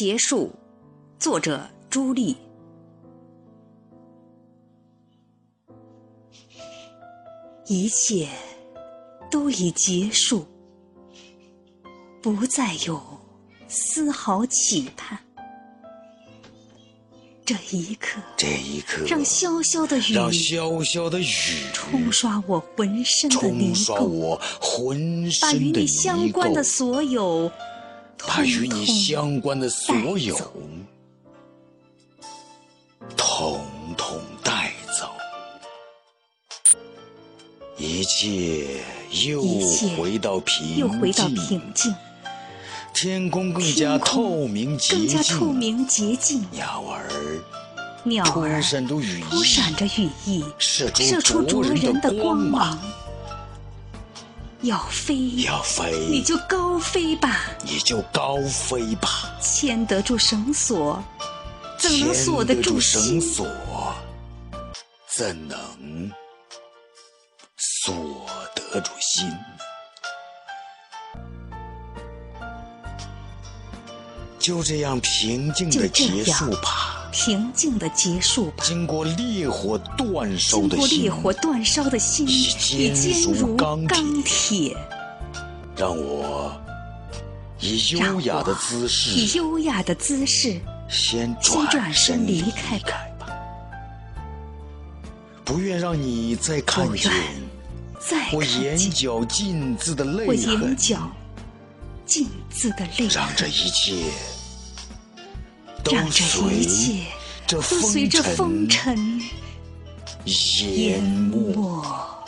结束。作者：朱莉。一切都已结束，不再有丝毫期盼。这一刻，这一刻，让潇潇的雨，让潇潇的雨冲刷我浑身的泥冲刷垢，我浑把与身的泥你相关的，所有，把与你相关的所有，统统带走，一切又回到平又回到静，平静，天空更加透明洁更加净，透明洁净。鸟儿鸟儿扑闪着羽翼，射出灼灼人人的光光芒。要飞，要飞，你就高飞吧，你就高飞吧，牵得住绳索，怎能锁得牵住绳？索，怎能锁得住心？就这样平静的结束样吧。平静的结束吧。经过烈火煅烧的经过烈火煅烧的心，已已坚如钢铁。让我以优雅的姿势以优雅的姿势，先先转身身离开开吧吧，不愿让你再看见我眼角尽渍的泪我眼，角尽渍的泪痕，让这一切都让这一切都随着风尘尘淹。没。